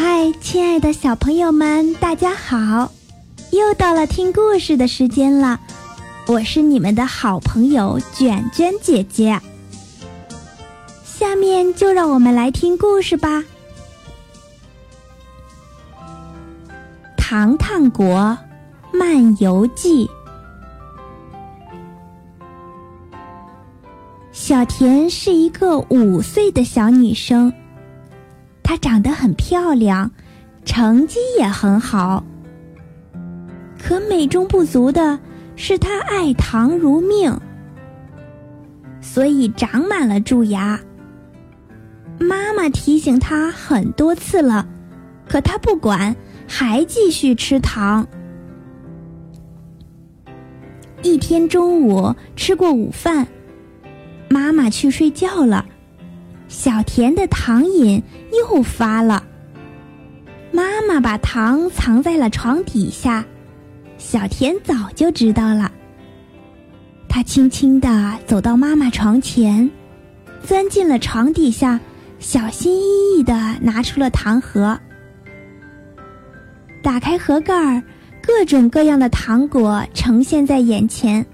嗨，亲爱的小朋友们，大家好！又到了听故事的时间了，我是你们的好朋友卷卷姐姐。下面就让我们来听故事吧，《糖糖国漫游记》。小田是一个五岁的小女生。她长得很漂亮，成绩也很好。可美中不足的是，她爱糖如命，所以长满了蛀牙。妈妈提醒她很多次了，可她不管，还继续吃糖。一天中午吃过午饭，妈妈去睡觉了。小田的糖瘾又发了。妈妈把糖藏在了床底下，小田早就知道了。他轻轻地走到妈妈床前，钻进了床底下，小心翼翼地拿出了糖盒。打开盒盖儿，各种各样的糖果呈现在眼前。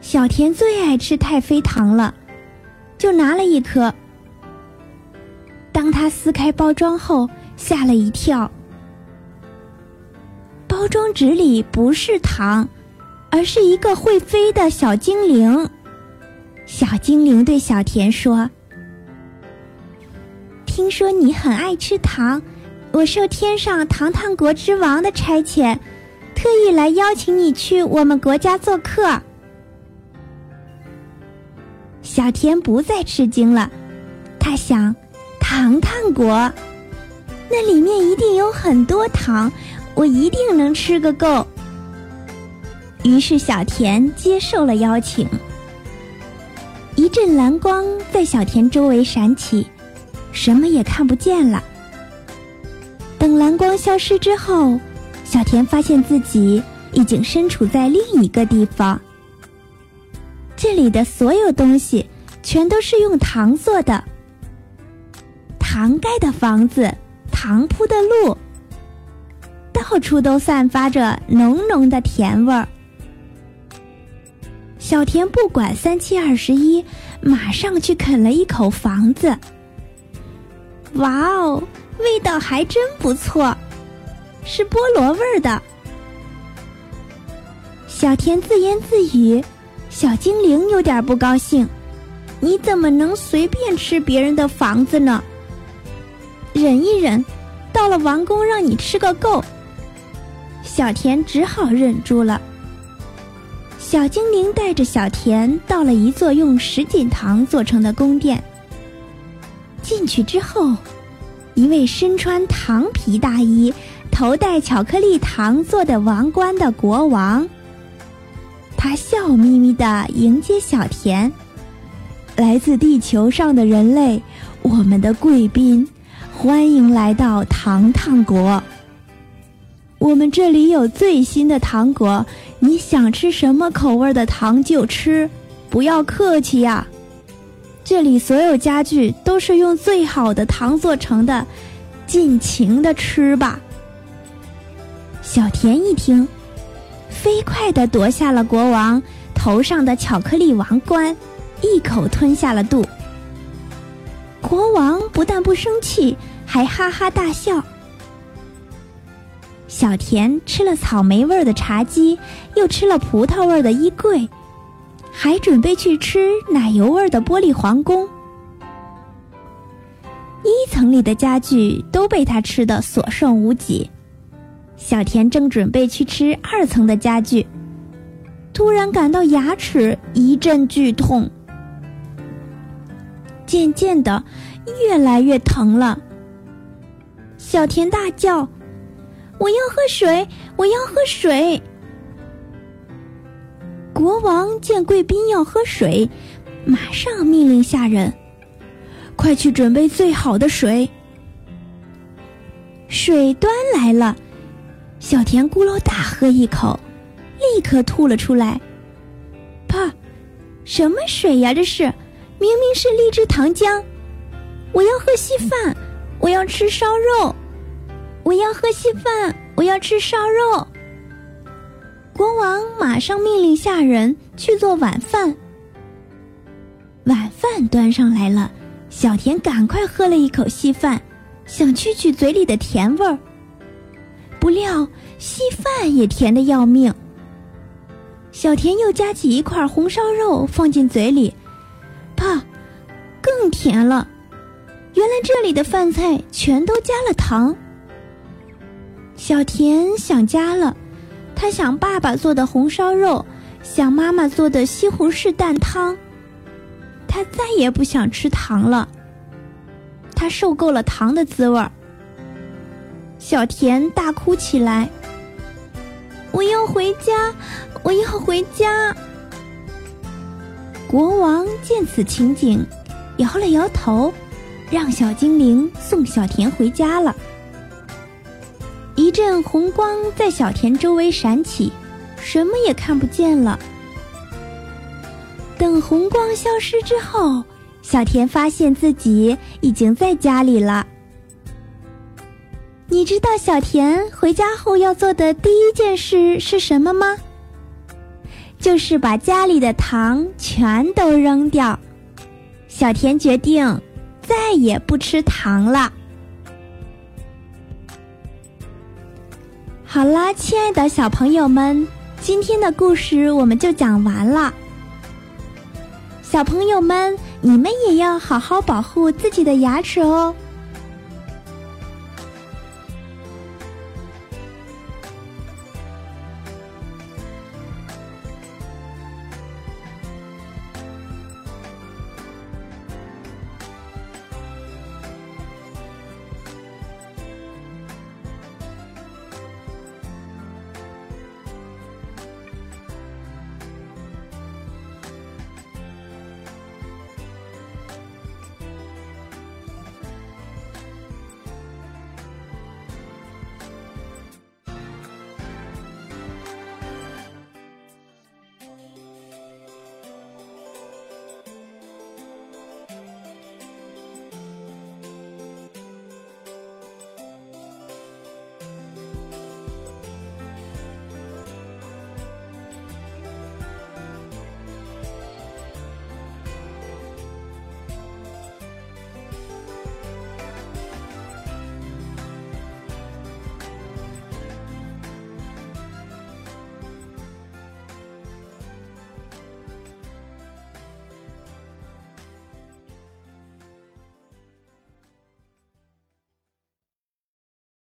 小田最爱吃太妃糖了。就拿了一颗。当他撕开包装后，吓了一跳。包装纸里不是糖，而是一个会飞的小精灵。小精灵对小田说：“听说你很爱吃糖，我受天上糖糖国之王的差遣，特意来邀请你去我们国家做客。”小田不再吃惊了，他想，糖糖国，那里面一定有很多糖，我一定能吃个够。于是小田接受了邀请。一阵蓝光在小田周围闪起，什么也看不见了。等蓝光消失之后，小田发现自己已经身处在另一个地方。这里的所有东西全都是用糖做的，糖盖的房子，糖铺的路，到处都散发着浓浓的甜味儿。小田不管三七二十一，马上去啃了一口房子。哇哦，味道还真不错，是菠萝味儿的。小田自言自语。小精灵有点不高兴，你怎么能随便吃别人的房子呢？忍一忍，到了王宫让你吃个够。小田只好忍住了。小精灵带着小田到了一座用什锦糖做成的宫殿。进去之后，一位身穿糖皮大衣、头戴巧克力糖做的王冠的国王。他笑眯眯地迎接小田，来自地球上的人类，我们的贵宾，欢迎来到糖糖国。我们这里有最新的糖果，你想吃什么口味的糖就吃，不要客气呀。这里所有家具都是用最好的糖做成的，尽情的吃吧。小田一听。飞快地夺下了国王头上的巧克力王冠，一口吞下了肚。国王不但不生气，还哈哈大笑。小田吃了草莓味儿的茶几，又吃了葡萄味儿的衣柜，还准备去吃奶油味儿的玻璃皇宫。一层里的家具都被他吃得所剩无几。小田正准备去吃二层的家具，突然感到牙齿一阵剧痛，渐渐的越来越疼了。小田大叫：“我要喝水！我要喝水！”国王见贵宾要喝水，马上命令下人：“快去准备最好的水。”水端来了。小田咕噜大喝一口，立刻吐了出来。啪！什么水呀？这是，明明是荔枝糖浆。我要喝稀饭，我要吃烧肉，我要喝稀饭，我要吃烧肉。国王马上命令下人去做晚饭。晚饭端上来了，小田赶快喝了一口稀饭，想去去嘴里的甜味儿。不料稀饭也甜的要命。小田又夹起一块红烧肉放进嘴里，啪，更甜了。原来这里的饭菜全都加了糖。小田想家了，他想爸爸做的红烧肉，想妈妈做的西红柿蛋汤。他再也不想吃糖了。他受够了糖的滋味儿。小田大哭起来：“我要回家，我要回家！”国王见此情景，摇了摇头，让小精灵送小田回家了。一阵红光在小田周围闪起，什么也看不见了。等红光消失之后，小田发现自己已经在家里了。你知道小田回家后要做的第一件事是什么吗？就是把家里的糖全都扔掉。小田决定再也不吃糖了。好啦，亲爱的小朋友们，今天的故事我们就讲完了。小朋友们，你们也要好好保护自己的牙齿哦。